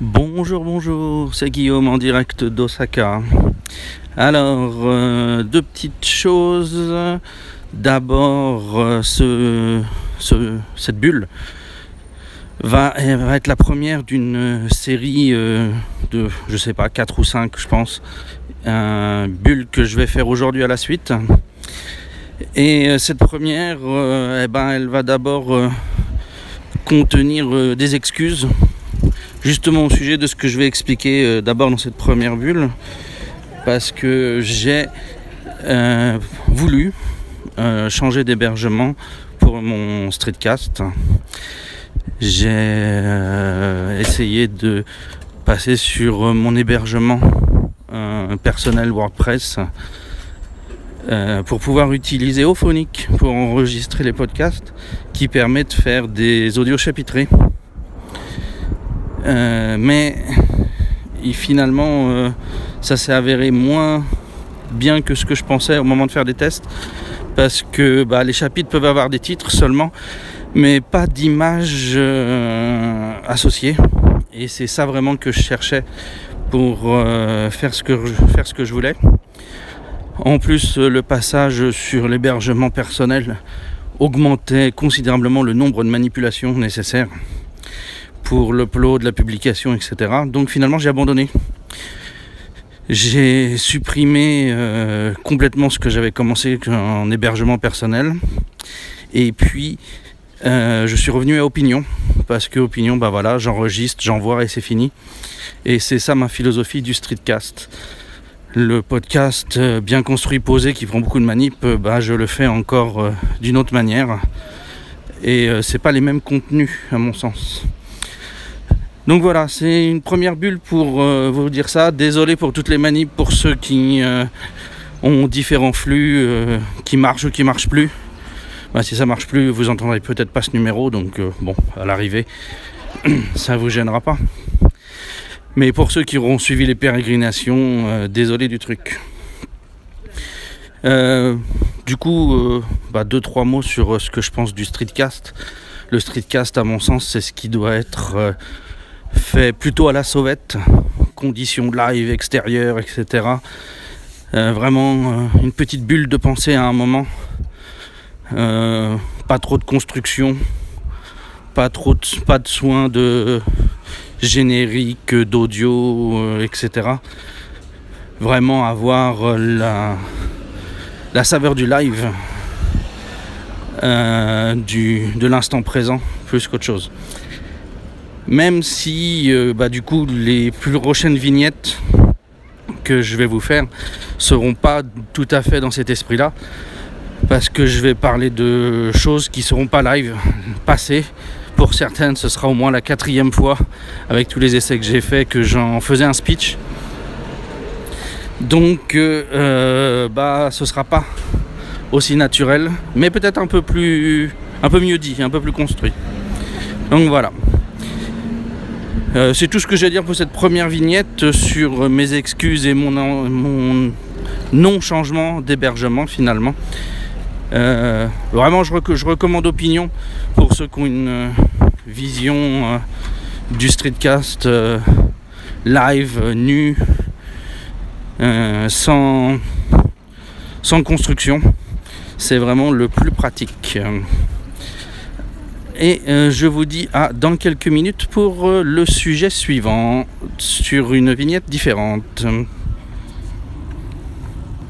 Bonjour, bonjour, c'est Guillaume en direct d'Osaka. Alors, euh, deux petites choses. D'abord, euh, ce, ce- cette bulle va, être la première d'une série euh, de, je sais pas, 4 ou 5, je pense, un bulle que je vais faire aujourd'hui à la suite. Et cette première, eh ben, elle va d'abord contenir des excuses justement au sujet de ce que je vais expliquer euh, d'abord dans cette première bulle, parce que j'ai euh, voulu euh, changer d'hébergement pour mon streetcast. J'ai essayé de passer sur mon hébergement personnel WordPress pour pouvoir utiliser Ophonic pour enregistrer les podcasts qui permet de faire des audios chapitrés. Euh, mais finalement, euh, ça s'est avéré moins bien que ce que je pensais au moment de faire des tests, parce que bah, les chapitres peuvent avoir des titres seulement, mais pas d'image euh, associée. Et c'est ça vraiment que je cherchais pour euh, faire, ce que, je- faire ce que je voulais. En plus, le passage sur l'hébergement personnel augmentait considérablement le nombre de manipulations nécessaires pour l'upload, la publication, etc. Donc finalement j'ai abandonné. J'ai supprimé euh, complètement ce que j'avais commencé en hébergement personnel. Et puis euh, je suis revenu à Opinion. Parce que Opinion, bah voilà, j'enregistre, j'envoie et c'est fini. Et c'est ça ma philosophie du streetcast. Le podcast euh, bien construit, posé, qui prend beaucoup de manip, bah, je le fais encore d'une autre manière. Et c'est pas les mêmes contenus à mon sens. Donc voilà, c'est une première bulle pour euh, vous dire ça. Désolé pour toutes les manips, pour ceux qui euh, ont différents flux, euh, qui marchent ou qui marchent plus. Bah, si ça marche plus, vous entendrez peut-être pas ce numéro, donc bon, à l'arrivée, ça vous gênera pas. Mais pour ceux qui auront suivi les pérégrinations, désolé du truc. Du coup, bah, deux trois mots sur ce que je pense du streetcast. Le streetcast, à mon sens, c'est ce qui doit être fait plutôt à la sauvette, conditions live extérieures, etc. Euh, vraiment euh, une petite bulle de pensée à un moment. Euh, pas trop de construction, pas trop de, pas de soins de générique, d'audio, etc. Vraiment avoir la, saveur du live, de l'instant présent, plus qu'autre chose. Même si, euh, bah, du coup, les plus prochaines vignettes que je vais vous faire seront pas tout à fait dans cet esprit-là, parce que je vais parler de choses qui seront pas live, passées. Pour certaines, ce sera au moins la quatrième fois, avec tous les essais que j'ai faits, que j'en faisais un speech. Donc, euh, euh, bah, ce sera pas aussi naturel, mais peut-être un peu plus, un peu mieux dit, un peu plus construit. Donc voilà. Euh, c'est tout ce que j'ai à dire pour cette première vignette sur mes excuses et mon, en- mon non-changement d'hébergement finalement. Euh, vraiment, je, rec- je recommande Opinion pour ceux qui ont une euh, vision du streetcast live, nu, sans construction. C'est vraiment le plus pratique. Et euh, je vous dis à dans quelques minutes pour euh, le sujet suivant sur une vignette différente.